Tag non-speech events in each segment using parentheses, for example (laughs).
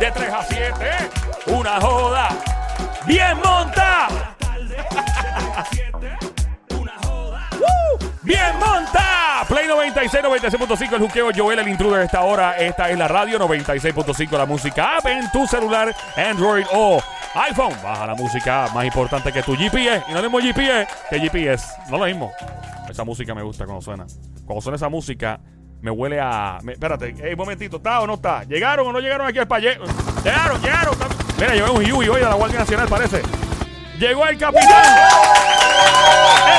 de 3 a 7. Una joda bien monta. (laughs) Bien monta. Play 96, 96.5 el juqueo Joel el intruder de esta hora. Esta es la radio 96.5 la música app en tu celular Android o iPhone. Baja la música más importante que tu GPS. Y no mismo GPS que GPS. No lo mismo. Esa música me gusta cuando suena. Cuando suena esa música me huele a. me- espérate, un momentito, ¿está o no está? ¿Llegaron o no llegaron aquí al paye? Llegaron, llegaron. tam- Mira, veo un Yui hoy de la Guardia Nacional, parece. Llegó el capitán.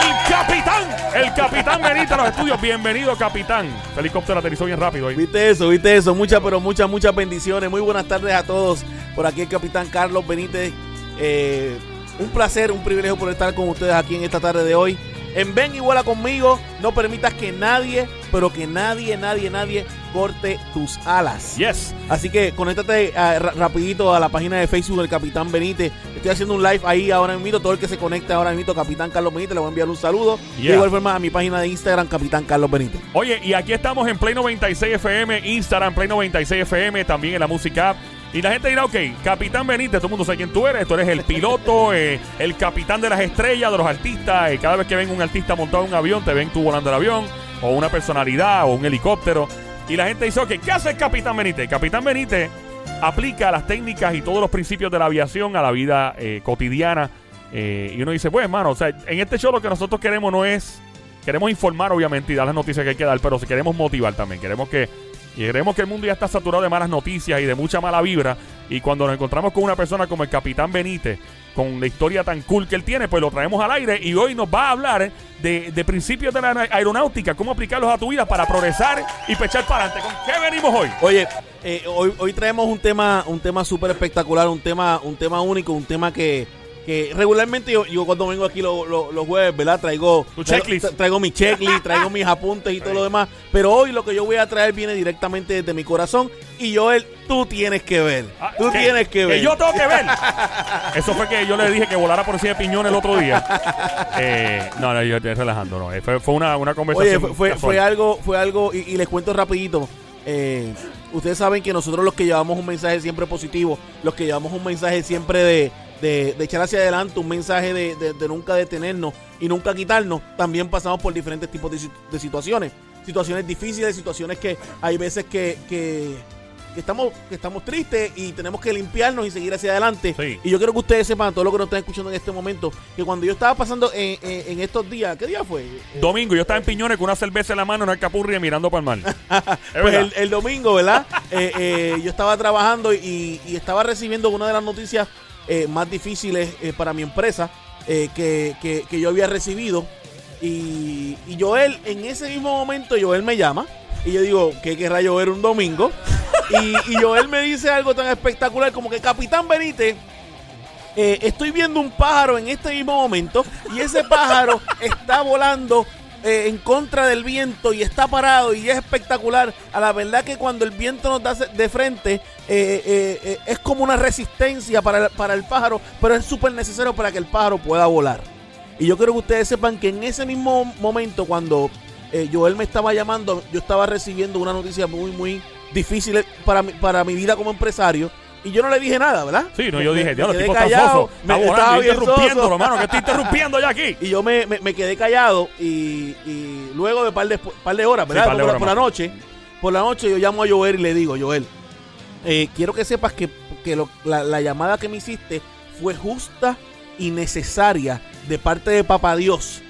El capitán. El capitán Benita a los estudios. Bienvenido, capitán. El helicóptero aterrizó bien rápido hoy. Viste eso, viste eso. Muchas, pero muchas, muchas bendiciones. Muy buenas tardes a todos. Por aquí el capitán Carlos Benítez. Eh, un placer, un privilegio por estar con ustedes aquí en esta tarde de hoy. En Ven y vuela conmigo. No permitas que nadie, pero que nadie, nadie, nadie corte tus alas. Yes. Así que conéctate ah, ra- rapidito a la página de Facebook del Capitán Benítez. Estoy haciendo un live ahí ahora mismo. Todo el que se conecte ahora mismo, Capitán Carlos Benítez, le voy a enviar un saludo. Y Yeah. de igual forma a mi página de Instagram, Capitán Carlos Benítez. Oye, y aquí estamos en Play 96 FM, Instagram, Play 96 FM, también en la música. Y la gente dirá, ok, Capitán Benítez, todo el mundo sabe quién tú eres. Tú eres el piloto, (laughs) eh, el capitán de las estrellas, de los artistas. eh, cada vez que ven un artista montado en un avión, te ven tú volando el avión, o una personalidad, o un helicóptero. Y la gente dice, ok, ¿qué hace el Capitán Benítez? Capitán Benítez aplica las técnicas y todos los principios de la aviación a la vida eh, cotidiana. Eh, y uno dice, pues, hermano, o sea, en este show lo que nosotros queremos no es Queremos informar, obviamente, y dar las noticias que hay que dar, pero si queremos motivar también. Queremos que, y queremos que el mundo ya está saturado de malas noticias y de mucha mala vibra. Y cuando nos encontramos con una persona como el Capitán Benítez, con la historia tan cool que él tiene, pues lo traemos al aire y hoy nos va a hablar de, de principios de la aeronáutica, cómo aplicarlos a tu vida para progresar y pechar para adelante. ¿Con qué venimos hoy? Oye, eh, hoy, hoy traemos un tema, un tema súper espectacular, un tema, un tema único, un tema que, que regularmente yo, yo cuando vengo aquí lo- lo- los jueves, ¿verdad? Traigo, Tu checklist. tra- traigo mi checklist, traigo mis apuntes y todo lo demás. Pero hoy lo que yo voy a traer viene directamente desde mi corazón. Y Joel, tú tienes que ver. Ah, Tú tienes que ver. yo tengo que ver. (laughs) Eso fue que yo le dije que volara por encima de piñón el otro día. Eh, no, no, yo estoy relajando, no. Eh, Fue, fue una, una conversación. fue, fue, casual. fue algo, fue algo, y, y les cuento rapidito. eh, ustedes saben que nosotros los que llevamos un mensaje siempre positivo, los que llevamos un mensaje siempre de, de, de echar hacia adelante, un mensaje de, de- de nunca detenernos y nunca quitarnos, también pasamos por diferentes tipos de, si- de situaciones. Situaciones difíciles, situaciones que hay veces que, que, que estamos, que estamos tristes y tenemos que limpiarnos y seguir hacia adelante. Sí. Y yo quiero que ustedes sepan, todos los que nos están escuchando en este momento, que cuando yo estaba pasando en, en- en estos días, ¿qué día fue? Eh, Domingo, yo estaba en piñones con una cerveza en la mano en el capurri mirando para el mar. (laughs) Pues el, el domingo, ¿verdad? Eh, eh, yo estaba trabajando y, y estaba recibiendo una de las noticias eh, más difíciles eh, para mi empresa eh, que, que- yo había recibido. Y, y Joel, en ese mismo momento, Joel me llama y yo digo, ¿qué querrá llover un domingo? Y, y Joel me dice algo tan espectacular como que Capitán Benítez, estoy viendo un pájaro en este mismo momento y ese pájaro está volando eh, en contra del viento y está parado y es espectacular. A la verdad que cuando el viento nos da de frente eh, eh, eh, es como una resistencia para, el- para el pájaro, pero es súper necesario para que el pájaro pueda volar. Y yo quiero que ustedes sepan que en ese mismo momento cuando Joel me estaba llamando, yo estaba recibiendo una noticia muy, muy difícil para mi, para mi vida como empresario. Y yo no le dije nada, ¿verdad? Sí, no, yo Me- dije, me diablo, el quedé tipo está callado, soso. (laughs) me- estaba soso. hermano, que estoy interrumpiendo ya aquí. (laughs) Y yo me, me- me quedé callado y, y luego de par de, par de horas, ¿verdad? par de por, la- por noche, por la noche yo llamo a Joel y le digo, Joel, eh, quiero que sepas que, que lo- la, la llamada que me hiciste fue justa y necesaria de parte de Papá Dios,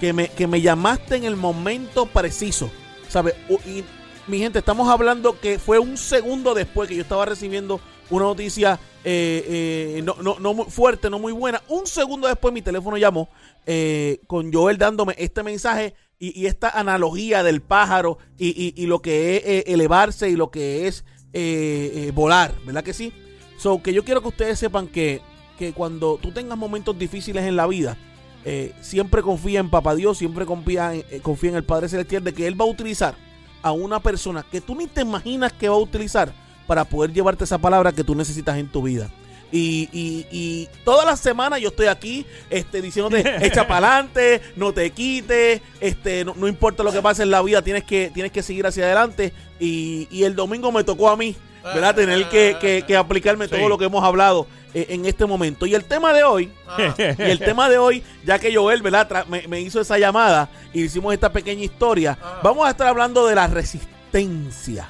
que me, que me llamaste en el momento preciso, ¿sabes? Y mi gente, estamos hablando que fue un segundo después que yo estaba recibiendo una noticia eh, eh, no, no, no muy fuerte, no muy buena. Un segundo después mi teléfono llamó eh, con Joel dándome este mensaje y, esta analogía del pájaro y, y- lo que es eh, elevarse y lo que es volar, ¿verdad que sí? So, que yo quiero que ustedes sepan que, que cuando tú tengas momentos difíciles en la vida, siempre confía en Papá Dios, siempre confía en, confía en el Padre Celestial de que Él va a utilizar a una persona que tú ni te imaginas que va a utilizar para poder llevarte esa palabra que tú necesitas en tu vida. Y, y, y todas las semanas yo estoy aquí este, diciéndote, (laughs) echa para adelante, no te quites, este, no, no importa lo que pase en la vida, tienes que, tienes que seguir hacia adelante. Y, y el domingo me tocó a mí ¿verdad? Tener que, que- que aplicarme Sí. todo lo que hemos hablado eh, en este momento. Y el tema de hoy, Ah. (laughs) y el tema de hoy, ya que Joel, ¿verdad? Me, me hizo esa llamada y hicimos esta pequeña historia, Ah. vamos a estar hablando de la resistencia.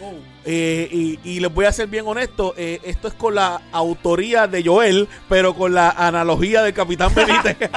Oh. Eh, y, y les voy a ser bien honesto, eh, esto es con la autoría de Joel, pero con la analogía del Capitán Benítez. (laughs)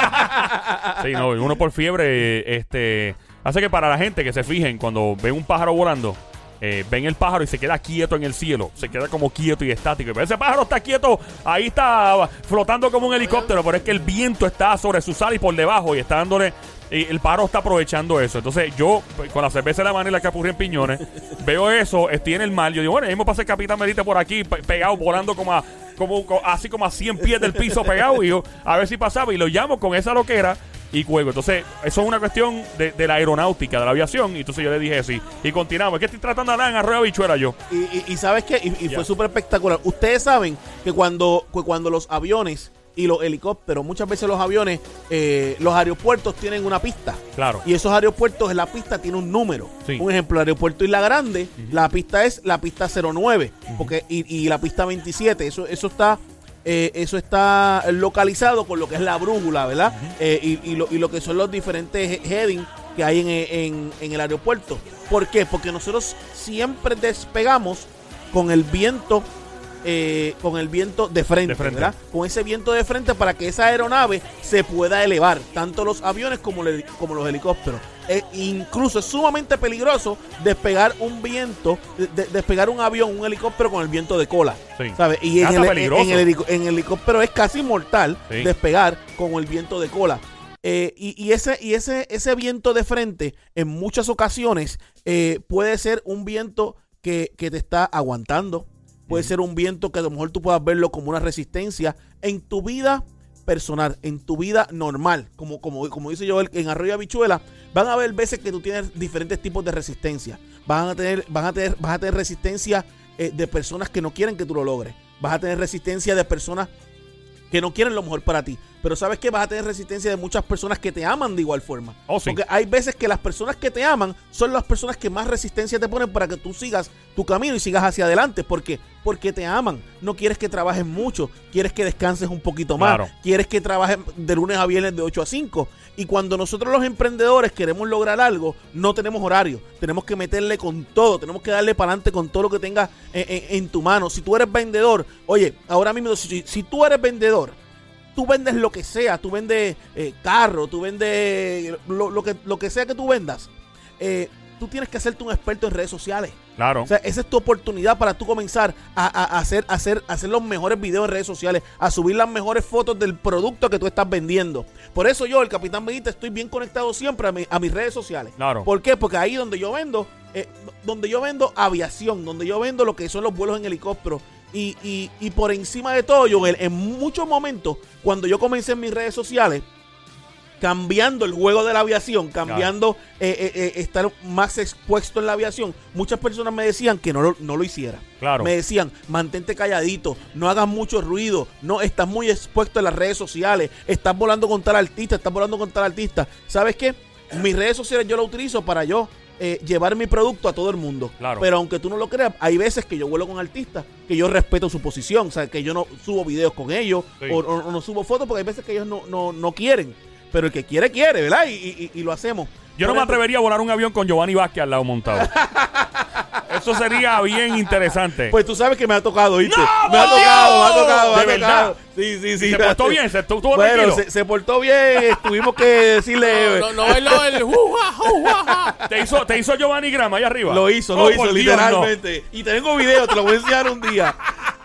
Sí, no, y uno por fiebre, este, hace que para la gente que se fijen cuando ven un pájaro volando, eh, ven el pájaro y se queda quieto en el cielo, se queda como quieto y estático. Pero ese pájaro está quieto, ahí está flotando como un helicóptero, pero es que el viento está sobre su sal y por debajo y está dándole. Y el pájaro está aprovechando eso. Entonces, yo, pues, con la cerveza en la mano y la capurria en piñones, (laughs) veo eso, estoy en el mar. Yo digo, bueno, mismo pasa el capitán Merita por aquí, pe- pegado, volando como a, como, co- así como a 100 pies del piso pegado. Y yo, a ver si pasaba. Y lo llamo con esa loquera y cuelgo. Entonces, eso es una cuestión de, de la aeronáutica, de la aviación. Y entonces yo le dije sí. Y continuamos. Es que estoy tratando de andar en arroyo bichuela yo. Y, y- y sabes qué, y, fue súper espectacular. Ustedes saben que cuando, que cuando los aviones y los helicópteros, muchas veces los aviones, eh, los aeropuertos tienen una pista. Claro. Y esos aeropuertos, la pista tiene un número. Sí. Un ejemplo, el aeropuerto Isla Grande, la pista es la pista 09 porque, y, y la pista 27. Eso, eso está... eh, eso está localizado con lo que es la brújula, ¿verdad? Eh, y, y lo, y lo que son los diferentes he- heading que hay en, en- en el aeropuerto. ¿Por qué? Porque nosotros siempre despegamos con el viento eh, con el viento de frente, De frente. ¿verdad? Con ese viento de frente para que esa aeronave se pueda elevar, tanto los aviones como, le- como los helicópteros. Eh, incluso es sumamente peligroso despegar un viento, de- de- despegar un avión, un helicóptero con el viento de cola. Sí. ¿sabes? Y en el, está en, peligroso. el helico- en el helicóptero es casi mortal Sí. despegar con el viento de cola. Eh, y, y ese, y ese, ese viento de frente, en muchas ocasiones, eh, puede ser un viento que, que te está aguantando. Puede ser un viento que a lo mejor tú puedas verlo como una resistencia en tu vida personal, en tu vida normal. Como, como, como dice yo en Arroyo Habichuela, van a haber veces que tú tienes diferentes tipos de resistencia. Van a tener, van a tener, vas a tener resistencia eh, de personas que no quieren que tú lo logres. Vas a tener resistencia de personas que no quieren lo mejor para ti. Pero sabes que vas a tener resistencia de muchas personas que te aman de igual forma. Oh, sí. Porque hay veces que las personas que te aman son las personas que más resistencia te ponen para que tú sigas tu camino y sigas hacia adelante. ¿Por qué? Porque te aman. No quieres que trabajes mucho. Quieres que descanses un poquito más. Claro. Quieres que trabajes de lunes a viernes de 8 a 5. Y cuando nosotros los emprendedores queremos lograr algo, no tenemos horario. Tenemos que meterle con todo. Tenemos que darle para adelante con todo lo que tengas en, en- en tu mano. Si tú eres vendedor, oye, ahora mismo, si, si tú eres vendedor, tú vendes lo que sea, tú vendes eh, carro, tú vendes lo, lo que, lo que sea que tú vendas, eh, tú tienes que hacerte un experto en redes sociales. Claro. O sea, esa es tu oportunidad para tú comenzar a, a- a hacer, a hacer, hacer los mejores videos en redes sociales, a subir las mejores fotos del producto que tú estás vendiendo. Por eso yo, el Capitán Benítez, estoy bien conectado siempre a, mi- a mis redes sociales. Claro. ¿Por qué? Porque ahí donde yo vendo, eh, donde yo vendo aviación, donde yo vendo lo que son los vuelos en helicóptero. Y, y- y por encima de todo, yo en, en muchos momentos, cuando yo comencé en mis redes sociales, cambiando el juego de la aviación, cambiando eh, eh, eh, estar más expuesto en la aviación, muchas personas me decían que no lo, no lo hiciera. Claro. Me decían, mantente calladito, no hagas mucho ruido, no estás muy expuesto en las redes sociales, estás volando con tal artista, estás volando con tal artista. ¿Sabes qué? Mis redes sociales yo las utilizo para yo eh, llevar mi producto a todo el mundo. Claro. Pero aunque tú no lo creas, hay veces que yo vuelo con artistas que yo respeto su posición, o sea, que yo no subo videos con ellos Sí. o, o- o no subo fotos porque hay veces que ellos no, no, no quieren. Pero el que quiere, quiere, ¿verdad? Y, y- y lo hacemos. Yo no me atrevería a volar un avión con Giovanni Vázquez al lado montado. (laughs) Eso sería bien interesante. Pues tú sabes que me ha tocado, ¿viste? ¡No, me ha tocado, me ha tocado, me ¿De ha verdad? tocado. Sí, sí, sí. ¿Y se portó bien? ¿Se estuvo Bueno, se, se portó bien. (laughs) Tuvimos que decirle. No, no, no es lo del juja, juja. ¿Te hizo, ¿Te hizo Giovanni Grama allá arriba? Lo hizo, Oh, lo hizo, por Dios, literalmente. Y tengo video, te lo voy a enseñar un día.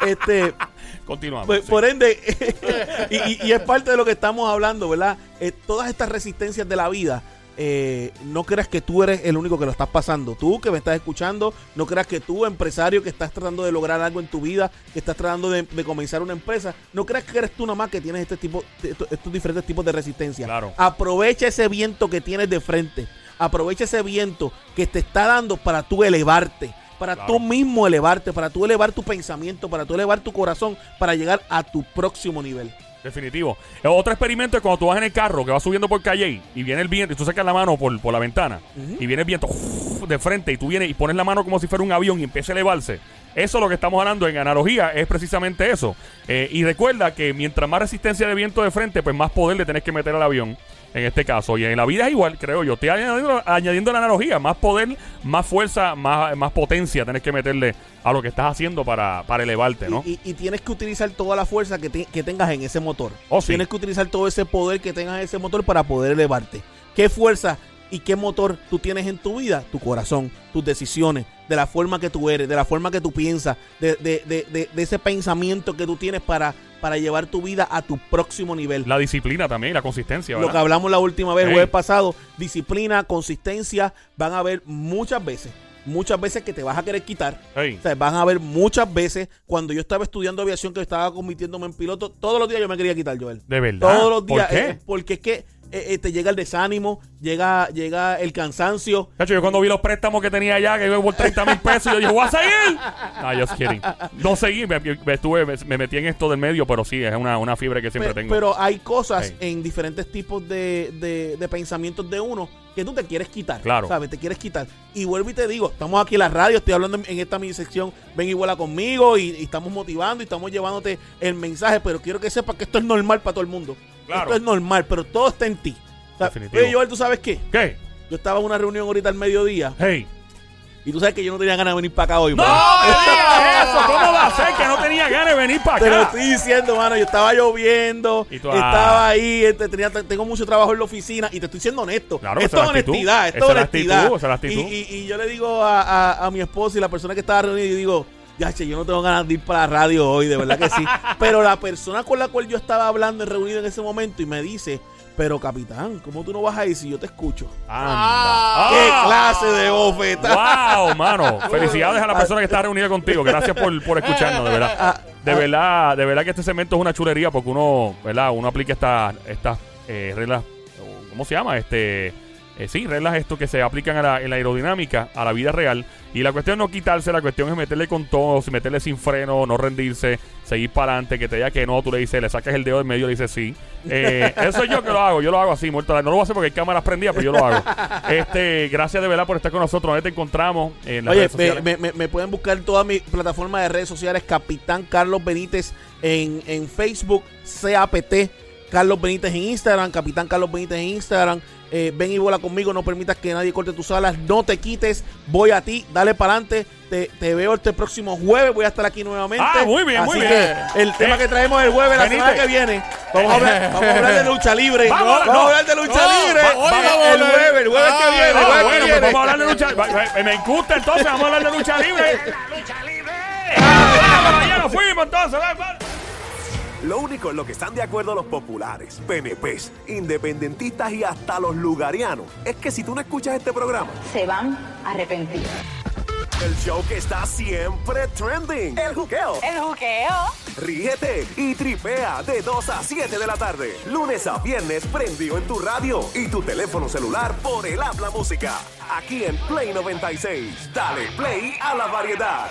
Este, no. Continuamos. pues, sí. por ende, (laughs) y, y- y es parte de lo que estamos hablando, ¿verdad? Eh, todas estas resistencias de la vida, eh, no creas que tú eres el único que lo estás pasando. Tú que me estás escuchando, no creas que tú, empresario que estás tratando de lograr algo en tu vida, que estás tratando de, de comenzar una empresa, no creas que eres tú nada más que tienes este tipo, estos, estos diferentes tipos de resistencia. Claro. Aprovecha ese viento que tienes de frente. Aprovecha ese viento que te está dando para tú elevarte. Para Claro. tú mismo elevarte, para tú elevar tu pensamiento, para tú elevar tu corazón, para llegar a tu próximo nivel. Definitivo. Eh, Otro experimento es cuando tú vas en el carro que vas subiendo por calle y viene el viento y tú sacas la mano por, por la ventana y viene el viento de frente y tú vienes y pones la mano como si fuera un avión y empieza a elevarse. Eso es lo que estamos hablando en analogía, es precisamente eso. Eh, y recuerda que mientras más resistencia de viento de frente, pues más poder le tenés que meter al avión. En este caso, y en la vida es igual, creo yo. Estoy añadiendo, añadiendo la analogía: más poder, más fuerza, más, más potencia tenés que meterle a lo que estás haciendo para, para elevarte, ¿no? Y, y- y tienes que utilizar toda la fuerza que, te- que tengas en ese motor. Oh, sí. Tienes que utilizar todo ese poder que tengas en ese motor para poder elevarte. ¿Qué fuerza y qué motor tú tienes en tu vida? Tu corazón, tus decisiones, de la forma que tú eres, de la forma que tú piensas, de, de- de- de- ese pensamiento que tú tienes para, para llevar tu vida a tu próximo nivel. La disciplina también, la consistencia, Lo que ¿verdad? hablamos la última vez, el jueves pasado, disciplina, consistencia, van a haber muchas veces, muchas veces que te vas a querer quitar. O sea, van a haber muchas veces cuando yo estaba estudiando aviación, que estaba convirtiéndome en piloto, todos los días yo me quería quitar, Joel. De verdad. Todos los días. ¿Por qué? eh, porque es que eh, te llega el desánimo, llega, llega el cansancio. Cacho, yo cuando vi los préstamos que tenía allá, que iba por 30 mil pesos, yo dije, voy a seguir. Ah, just kidding. No seguí, me, me estuve, me, me metí en esto del medio, pero sí, es una, una fiebre que siempre tengo. Pero hay cosas en diferentes tipos de, de- de pensamientos de uno que tú te quieres quitar. Claro. ¿Sabes? Te quieres quitar. Y vuelvo y te digo, estamos aquí en la radio, estoy hablando en, en esta mi sección, ven y vuela conmigo, y, y estamos motivando y estamos llevándote el mensaje, pero quiero que sepas que esto es normal para todo el mundo. Claro. Esto es normal, pero todo está en ti. O sea, Definitivo. oye, Joel, ¿tú sabes qué? ¿Qué? Yo estaba en una reunión ahorita al mediodía Hey. y tú sabes que yo no tenía ganas de venir para acá hoy. ¡No mano. me digas (laughs) eso! ¿Cómo va a ser que no tenía ganas de venir para Te lo acá? estoy diciendo, mano. Yo estaba lloviendo, Y tú, ah. estaba ahí, este, tenía, tengo mucho trabajo en la oficina y te estoy siendo honesto. Claro, esto es honestidad, esto es la honestidad. actitud, esa es la actitud. Y, y- y yo le digo a, a- a mi esposa y la persona que estaba reunida, y digo, ya, che, yo no tengo ganas de ir para la radio hoy, de verdad que sí. (laughs) Pero la persona con la cual yo estaba hablando y reunido en ese momento y me dice, pero capitán, ¿cómo tú no vas a ir si yo te escucho? Anda. ¡Qué Ah. clase de bofetada! ¡Wow, mano! (laughs) Felicidades a la persona que está reunida contigo. Gracias por, por escucharnos, de verdad. Ah, De ah, verdad, de verdad que este segmento es una chulería porque uno, ¿verdad? Uno aplica estas estas eh, reglas, ¿cómo se llama? Este, eh, sí, reglas esto que se aplican a la, en la aerodinámica, a la vida real. Y la cuestión es no quitarse, la cuestión es meterle con todo, meterle sin freno, no rendirse, seguir para adelante, que te diga que no, tú le dices, le sacas el dedo del medio y le dices sí. Eh, (laughs) eso es yo que lo hago, yo lo hago así, muerto. No lo voy a hacer porque hay cámaras prendidas, pero yo lo hago. (laughs) Este, gracias de verdad por estar con nosotros. ¿Dónde te encontramos? En las Oye, redes sociales. me, me- me pueden buscar en todas mis plataformas de redes sociales, Capitán Carlos Benítez en, en Facebook, CAPT, Carlos Benítez en Instagram, Capitán Carlos Benítez en Instagram. Eh, ven y vuela conmigo, no permitas que nadie corte tus alas, no te quites, voy a ti, dale para adelante. Te, te veo este próximo jueves, voy a estar aquí nuevamente. Ah, muy bien, muy Así bien. que el tema Eh, que traemos el jueves, la semana que viene, vamos a hablar, vamos a hablar de lucha libre. Vamos, Vamos, no. a hablar de lucha No, libre. va- hoy Vamos- el hablar- jueves, el jueves que Ah, viene. Ah, jueves que bueno, pues viene. vamos a hablar de lucha libre. Me gusta entonces, vamos a hablar de lucha libre. ¡La lucha libre! ¡Ah, ya nos fuimos entonces! Lo único en lo que están de acuerdo los populares, PNPs, independentistas y hasta los lugarianos es que si tú no escuchas este programa, se van a arrepentir. el show que está siempre trending, el juqueo, El juqueo. ríete y tripea de 2 a 7 de la tarde, lunes a viernes prendido en tu radio y tu teléfono celular por el habla música, aquí en Play 96. Dale play a la variedad.